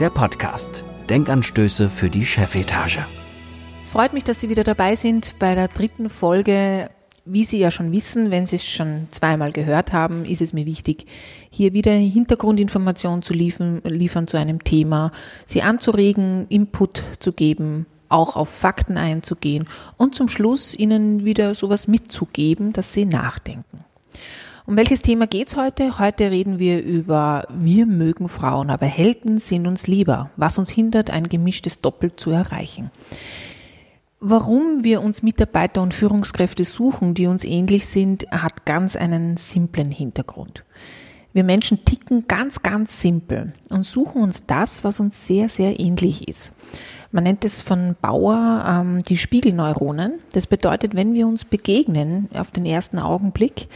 der Podcast. Denkanstöße für die Chefetage. Es freut mich, dass Sie wieder dabei sind bei der dritten Folge. Wie Sie ja schon wissen, wenn Sie es schon zweimal gehört haben, ist es mir wichtig, hier wieder Hintergrundinformationen zu liefern, liefern zu einem Thema, Sie anzuregen, Input zu geben, auch auf Fakten einzugehen und zum Schluss Ihnen wieder sowas mitzugeben, dass Sie nachdenken. Um welches Thema geht's heute? Heute reden wir über Wir mögen Frauen, aber Helden sind uns lieber. Was uns hindert, ein gemischtes Doppel zu erreichen. Warum wir uns Mitarbeiter und Führungskräfte suchen, die uns ähnlich sind, hat ganz einen simplen Hintergrund. Wir Menschen ticken ganz, ganz simpel und suchen uns das, was uns sehr, sehr ähnlich ist. Man nennt es von Bauer ähm, die Spiegelneuronen. Das bedeutet, wenn wir uns begegnen auf den ersten Augenblick,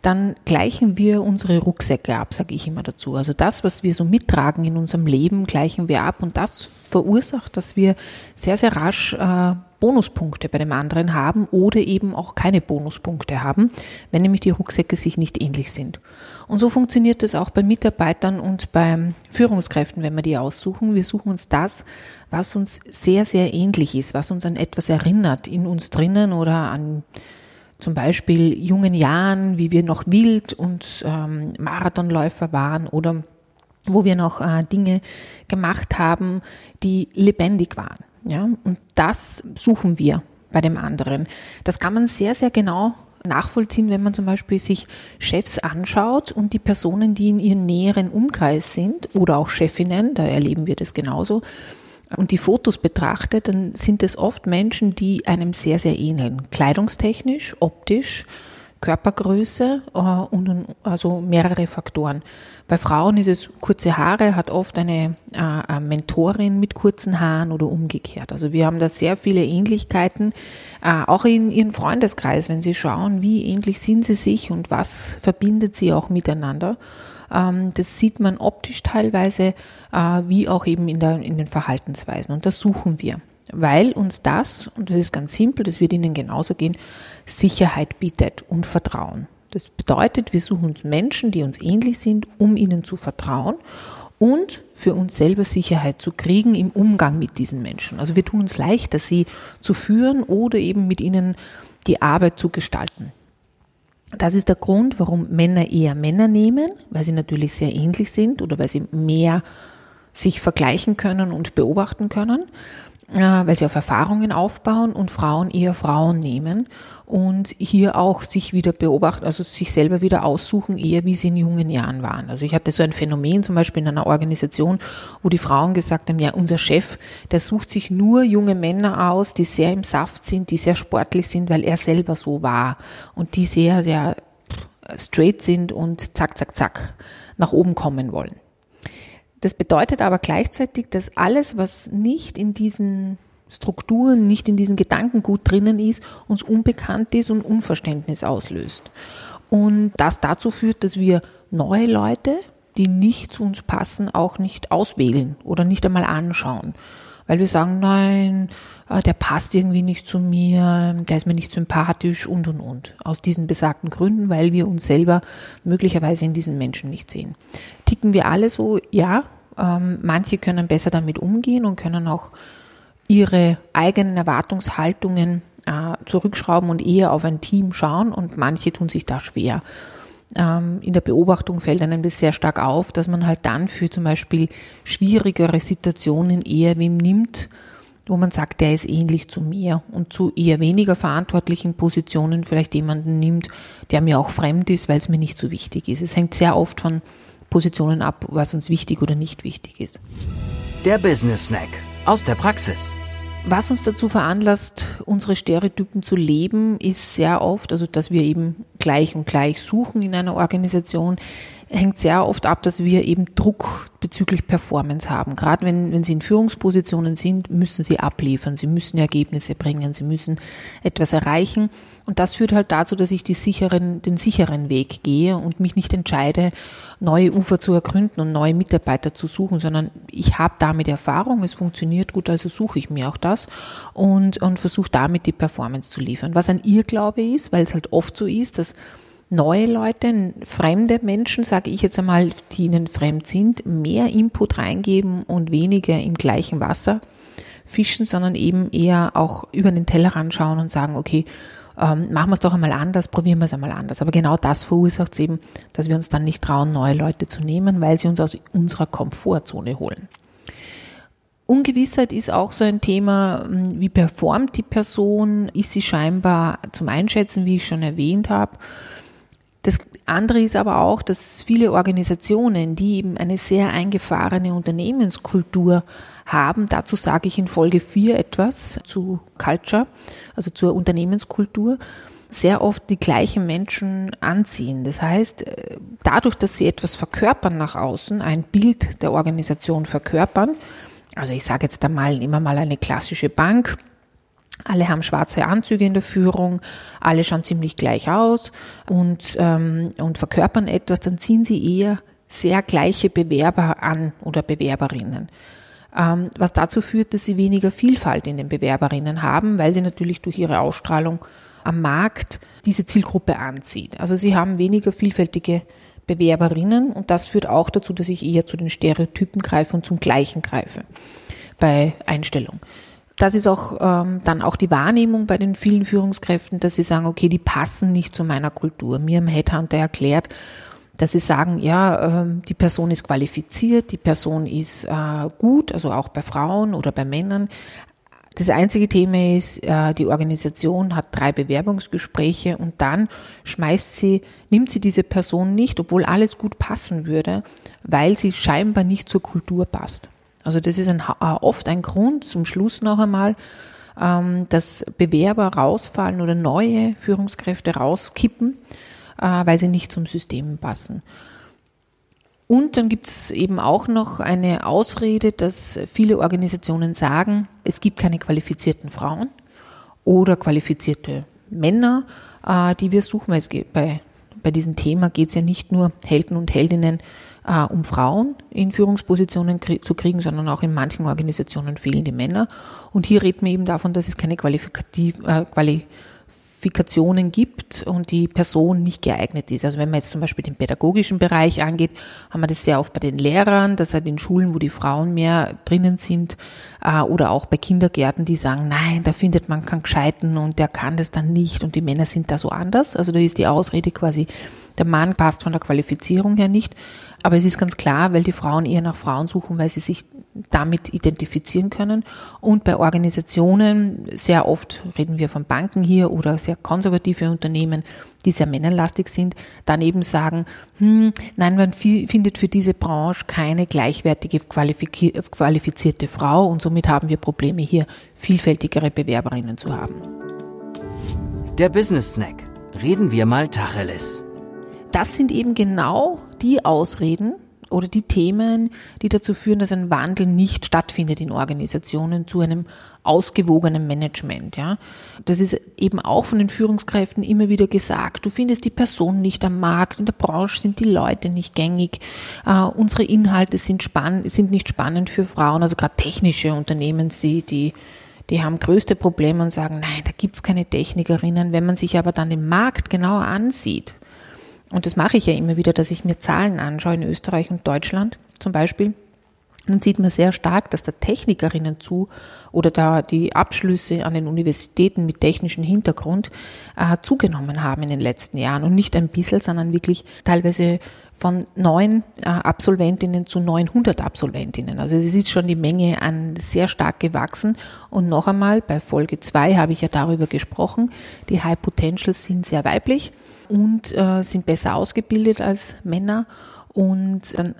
dann gleichen wir unsere Rucksäcke ab, sage ich immer dazu. Also das, was wir so mittragen in unserem Leben, gleichen wir ab und das verursacht, dass wir sehr, sehr rasch äh, Bonuspunkte bei dem anderen haben oder eben auch keine Bonuspunkte haben, wenn nämlich die Rucksäcke sich nicht ähnlich sind. Und so funktioniert das auch bei Mitarbeitern und bei Führungskräften, wenn wir die aussuchen. Wir suchen uns das, was uns sehr, sehr ähnlich ist, was uns an etwas erinnert in uns drinnen oder an zum Beispiel jungen Jahren, wie wir noch wild und ähm, Marathonläufer waren oder wo wir noch äh, Dinge gemacht haben, die lebendig waren. Ja, und das suchen wir bei dem anderen. Das kann man sehr, sehr genau nachvollziehen, wenn man zum Beispiel sich Chefs anschaut und die Personen, die in ihrem näheren Umkreis sind oder auch Chefinnen, da erleben wir das genauso, und die Fotos betrachtet, dann sind es oft Menschen, die einem sehr, sehr ähneln. Kleidungstechnisch, optisch, Körpergröße äh, und also mehrere Faktoren. Bei Frauen ist es kurze Haare, hat oft eine äh, Mentorin mit kurzen Haaren oder umgekehrt. Also wir haben da sehr viele Ähnlichkeiten, äh, auch in ihrem Freundeskreis, wenn Sie schauen, wie ähnlich sind sie sich und was verbindet sie auch miteinander. Ähm, das sieht man optisch teilweise, äh, wie auch eben in, der, in den Verhaltensweisen. Und das suchen wir weil uns das, und das ist ganz simpel, das wird Ihnen genauso gehen, Sicherheit bietet und Vertrauen. Das bedeutet, wir suchen uns Menschen, die uns ähnlich sind, um ihnen zu vertrauen und für uns selber Sicherheit zu kriegen im Umgang mit diesen Menschen. Also wir tun uns leichter, sie zu führen oder eben mit ihnen die Arbeit zu gestalten. Das ist der Grund, warum Männer eher Männer nehmen, weil sie natürlich sehr ähnlich sind oder weil sie mehr sich vergleichen können und beobachten können weil sie auf Erfahrungen aufbauen und Frauen eher Frauen nehmen und hier auch sich wieder beobachten, also sich selber wieder aussuchen, eher wie sie in jungen Jahren waren. Also ich hatte so ein Phänomen zum Beispiel in einer Organisation, wo die Frauen gesagt haben, ja, unser Chef, der sucht sich nur junge Männer aus, die sehr im Saft sind, die sehr sportlich sind, weil er selber so war und die sehr, sehr straight sind und zack, zack, zack nach oben kommen wollen. Das bedeutet aber gleichzeitig, dass alles, was nicht in diesen Strukturen, nicht in diesen Gedankengut drinnen ist, uns unbekannt ist und Unverständnis auslöst. Und das dazu führt, dass wir neue Leute, die nicht zu uns passen, auch nicht auswählen oder nicht einmal anschauen. Weil wir sagen, nein, äh, der passt irgendwie nicht zu mir, der ist mir nicht sympathisch und, und, und. Aus diesen besagten Gründen, weil wir uns selber möglicherweise in diesen Menschen nicht sehen. Ticken wir alle so? Ja. Ähm, manche können besser damit umgehen und können auch ihre eigenen Erwartungshaltungen äh, zurückschrauben und eher auf ein Team schauen und manche tun sich da schwer. Ähm, in der Beobachtung fällt einem das sehr stark auf, dass man halt dann für zum Beispiel schwierigere Situationen eher wem nimmt, wo man sagt, der ist ähnlich zu mir und zu eher weniger verantwortlichen Positionen vielleicht jemanden nimmt, der mir auch fremd ist, weil es mir nicht so wichtig ist. Es hängt sehr oft von Positionen ab, was uns wichtig oder nicht wichtig ist. Der Business Snack aus der Praxis. Was uns dazu veranlasst, unsere Stereotypen zu leben, ist sehr oft, also dass wir eben gleich und gleich suchen in einer Organisation, hängt sehr oft ab, dass wir eben Druck bezüglich Performance haben. Gerade wenn, wenn Sie in Führungspositionen sind, müssen Sie abliefern, Sie müssen Ergebnisse bringen, Sie müssen etwas erreichen. Und das führt halt dazu, dass ich die sicheren, den sicheren Weg gehe und mich nicht entscheide, neue Ufer zu ergründen und neue Mitarbeiter zu suchen, sondern ich habe damit Erfahrung, es funktioniert gut, also suche ich mir auch das und, und versuche damit die Performance zu liefern. Was ein Irrglaube ist, weil es halt oft so ist, dass neue Leute, fremde Menschen, sage ich jetzt einmal, die ihnen fremd sind, mehr Input reingeben und weniger im gleichen Wasser fischen, sondern eben eher auch über den Tellerrand schauen und sagen, okay, ähm, machen wir es doch einmal anders, probieren wir es einmal anders. Aber genau das verursacht es eben, dass wir uns dann nicht trauen, neue Leute zu nehmen, weil sie uns aus unserer Komfortzone holen. Ungewissheit ist auch so ein Thema, hm, wie performt die Person, ist sie scheinbar zum Einschätzen, wie ich schon erwähnt habe. Andere ist aber auch, dass viele Organisationen, die eben eine sehr eingefahrene Unternehmenskultur haben, dazu sage ich in Folge 4 etwas zu Culture, also zur Unternehmenskultur, sehr oft die gleichen Menschen anziehen. Das heißt, dadurch, dass sie etwas verkörpern nach außen, ein Bild der Organisation verkörpern, also ich sage jetzt einmal immer mal eine klassische Bank, alle haben schwarze Anzüge in der Führung, alle schauen ziemlich gleich aus und, ähm, und verkörpern etwas, dann ziehen sie eher sehr gleiche Bewerber an oder Bewerberinnen. Ähm, was dazu führt, dass sie weniger Vielfalt in den Bewerberinnen haben, weil sie natürlich durch ihre Ausstrahlung am Markt diese Zielgruppe anzieht. Also sie haben weniger vielfältige Bewerberinnen und das führt auch dazu, dass ich eher zu den Stereotypen greife und zum Gleichen greife bei Einstellung das ist auch ähm, dann auch die Wahrnehmung bei den vielen Führungskräften, dass sie sagen, okay, die passen nicht zu meiner Kultur. Mir im Headhunter erklärt, dass sie sagen, ja, äh, die Person ist qualifiziert, die Person ist äh, gut, also auch bei Frauen oder bei Männern. Das einzige Thema ist, äh, die Organisation hat drei Bewerbungsgespräche und dann schmeißt sie, nimmt sie diese Person nicht, obwohl alles gut passen würde, weil sie scheinbar nicht zur Kultur passt. Also das ist ein, äh, oft ein Grund zum Schluss noch einmal, ähm, dass Bewerber rausfallen oder neue Führungskräfte rauskippen, äh, weil sie nicht zum System passen. Und dann gibt es eben auch noch eine Ausrede, dass viele Organisationen sagen, es gibt keine qualifizierten Frauen oder qualifizierte Männer, äh, die wir suchen. Weil es geht bei, bei diesem Thema geht es ja nicht nur Helden und Heldinnen äh, um Frauen in Führungspositionen krie zu kriegen, sondern auch in manchen Organisationen fehlen die Männer. Und hier reden wir eben davon, dass es keine Qualifikativ, äh, Qualifikationen gibt und die Person nicht geeignet ist. Also wenn man jetzt zum Beispiel den pädagogischen Bereich angeht, haben wir das sehr oft bei den Lehrern, dass halt in Schulen, wo die Frauen mehr drinnen sind, äh, oder auch bei Kindergärten, die sagen, nein, da findet man keinen Gescheiten und der kann das dann nicht und die Männer sind da so anders. Also da ist die Ausrede quasi, der Mann passt von der Qualifizierung her nicht. Aber es ist ganz klar, weil die Frauen eher nach Frauen suchen, weil sie sich damit identifizieren können. Und bei Organisationen, sehr oft reden wir von Banken hier oder sehr konservative Unternehmen, die sehr männerlastig sind, dann eben sagen, hm, nein, man findet für diese Branche keine gleichwertige qualifizierte Frau und somit haben wir Probleme hier, vielfältigere Bewerberinnen zu haben. Der Business Snack. Reden wir mal Tacheles das sind eben genau die Ausreden oder die Themen, die dazu führen, dass ein Wandel nicht stattfindet in Organisationen zu einem ausgewogenen Management. Ja, das ist eben auch von den Führungskräften immer wieder gesagt. Du findest die Person nicht am Markt, in der Branche sind die Leute nicht gängig, uh, unsere Inhalte sind spannend, sind nicht spannend für Frauen, also gerade technische Unternehmen, sie die die haben größte Probleme und sagen, nein, da gibt's keine Technikerinnen. Wenn man sich aber dann den Markt genauer ansieht, und das mache ich ja immer wieder, dass ich mir Zahlen anschaue in Österreich und Deutschland zum Beispiel, dann sieht man sehr stark, dass der Technikerinnen zu oder da die Abschlüsse an den Universitäten mit technischem Hintergrund äh, zugenommen haben in den letzten Jahren und nicht ein bisschen, sondern wirklich teilweise von neun äh, Absolventinnen zu 900 Absolventinnen. Also es ist schon die Menge an sehr stark gewachsen. Und noch einmal, bei Folge zwei habe ich ja darüber gesprochen, die High Potentials sind sehr weiblich und äh, sind besser ausgebildet als Männer. Und dann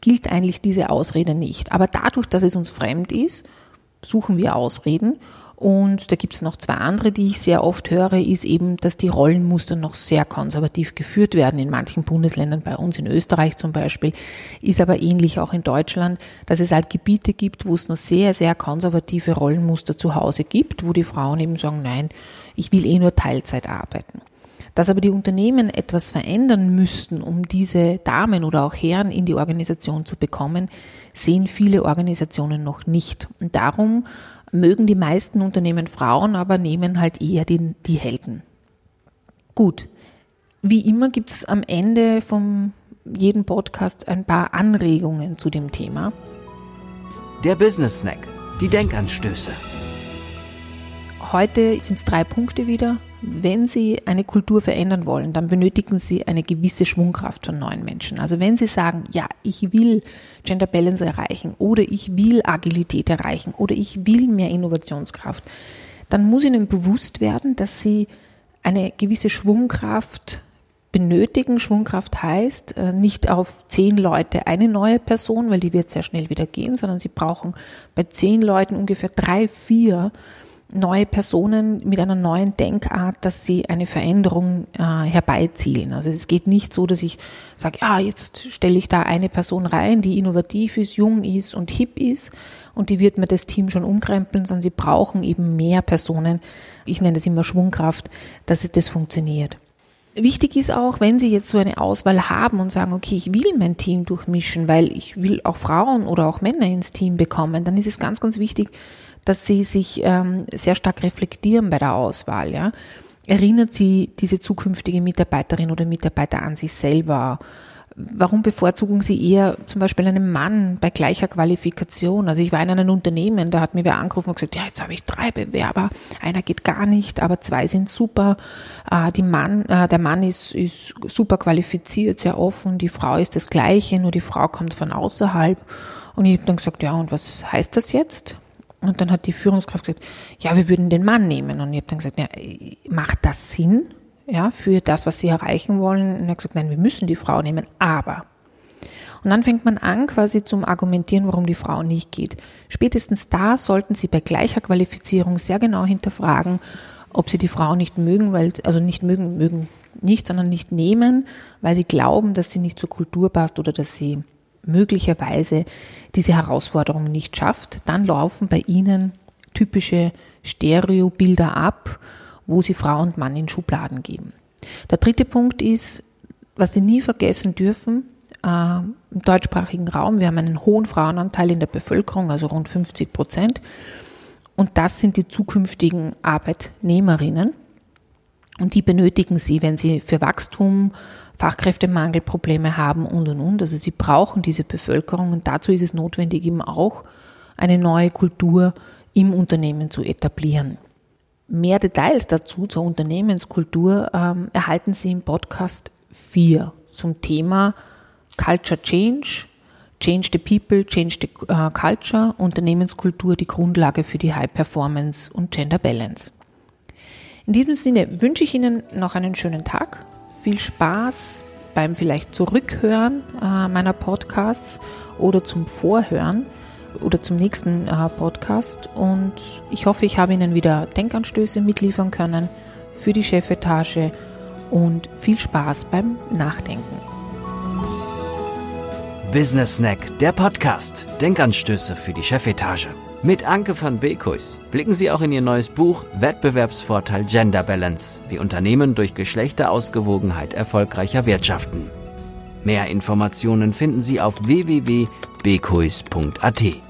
gilt eigentlich diese Ausrede nicht. Aber dadurch, dass es uns fremd ist, suchen wir Ausreden Und da gibt es noch zwei andere, die ich sehr oft höre, ist eben, dass die Rollenmuster noch sehr konservativ geführt werden in manchen Bundesländern, bei uns in Österreich zum Beispiel, ist aber ähnlich auch in Deutschland, dass es halt Gebiete gibt, wo es noch sehr, sehr konservative Rollenmuster zu Hause gibt, wo die Frauen eben sagen, nein, ich will eh nur Teilzeit arbeiten. Dass aber die Unternehmen etwas verändern müssten, um diese Damen oder auch Herren in die Organisation zu bekommen, sehen viele Organisationen noch nicht. Und darum mögen die meisten Unternehmen Frauen, aber nehmen halt eher die, die Helden. Gut, wie immer gibt es am Ende von jedem Podcast ein paar Anregungen zu dem Thema. Der Business Snack, die Denkanstöße. Heute sind es drei Punkte wieder. Wenn Sie eine Kultur verändern wollen, dann benötigen Sie eine gewisse Schwungkraft von neuen Menschen. Also wenn Sie sagen, ja, ich will Gender Balance erreichen oder ich will Agilität erreichen oder ich will mehr Innovationskraft, dann muss Ihnen bewusst werden, dass Sie eine gewisse Schwungkraft benötigen. Schwungkraft heißt äh, nicht auf zehn Leute eine neue Person, weil die wird sehr schnell wieder gehen, sondern Sie brauchen bei zehn Leuten ungefähr drei, vier neue Personen mit einer neuen Denkart, dass sie eine Veränderung äh, herbeizielen. Also es geht nicht so, dass ich sage, ja, jetzt stelle ich da eine Person rein, die innovativ ist, jung ist und hip ist und die wird mir das Team schon umkrempeln, sondern sie brauchen eben mehr Personen, ich nenne das immer Schwungkraft, dass es das funktioniert. Wichtig ist auch, wenn Sie jetzt so eine Auswahl haben und sagen, okay, ich will mein Team durchmischen, weil ich will auch Frauen oder auch Männer ins Team bekommen, dann ist es ganz, ganz wichtig, dass sie sich ähm, sehr stark reflektieren bei der Auswahl. Ja? Erinnert sie diese zukünftige Mitarbeiterin oder Mitarbeiter an sich selber? Warum bevorzugen Sie eher zum Beispiel einen Mann bei gleicher Qualifikation? Also ich war in einem Unternehmen, da hat mir wer angerufen und gesagt, ja, jetzt habe ich drei Bewerber, einer geht gar nicht, aber zwei sind super. Äh, die Mann, äh, der Mann ist, ist super qualifiziert, sehr offen, die Frau ist das Gleiche, nur die Frau kommt von außerhalb. Und ich habe dann gesagt, ja, und was heißt das jetzt? Und dann hat die Führungskraft gesagt, ja, wir würden den Mann nehmen. Und ich habe dann gesagt, ja, macht das Sinn ja, für das, was Sie erreichen wollen? Und er hat gesagt, nein, wir müssen die Frau nehmen, aber. Und dann fängt man an, quasi zum Argumentieren, warum die Frau nicht geht. Spätestens da sollten Sie bei gleicher Qualifizierung sehr genau hinterfragen, ob Sie die Frau nicht mögen, weil, also nicht mögen, mögen nicht, sondern nicht nehmen, weil Sie glauben, dass sie nicht zur Kultur passt oder dass sie möglicherweise diese Herausforderung nicht schafft, dann laufen bei Ihnen typische Stereobilder ab, wo Sie Frau und Mann in Schubladen geben. Der dritte Punkt ist, was Sie nie vergessen dürfen, äh, im deutschsprachigen Raum, wir haben einen hohen Frauenanteil in der Bevölkerung, also rund 50 Prozent. Und das sind die zukünftigen Arbeitnehmerinnen. Und die benötigen Sie, wenn Sie für Wachstum, Fachkräftemangelprobleme haben und und und. Also Sie brauchen diese Bevölkerung und dazu ist es notwendig, eben auch eine neue Kultur im Unternehmen zu etablieren. Mehr Details dazu zur Unternehmenskultur ähm, erhalten Sie im Podcast 4 zum Thema Culture Change, Change the People, Change the uh, Culture, Unternehmenskultur, die Grundlage für die High Performance und Gender Balance. In diesem Sinne wünsche ich Ihnen noch einen schönen Tag, viel Spaß beim vielleicht Zurückhören äh, meiner Podcasts oder zum Vorhören oder zum nächsten äh, Podcast und ich hoffe, ich habe Ihnen wieder Denkanstöße mitliefern können für die Chefetage und viel Spaß beim Nachdenken. Business Snack, der Podcast. Denkanstöße für die Chefetage. Mit Anke van Beekhuis blicken Sie auch in Ihr neues Buch Wettbewerbsvorteil Gender Balance, wie Unternehmen durch Geschlechterausgewogenheit erfolgreicher wirtschaften. Mehr Informationen finden Sie auf www.beekhuis.at.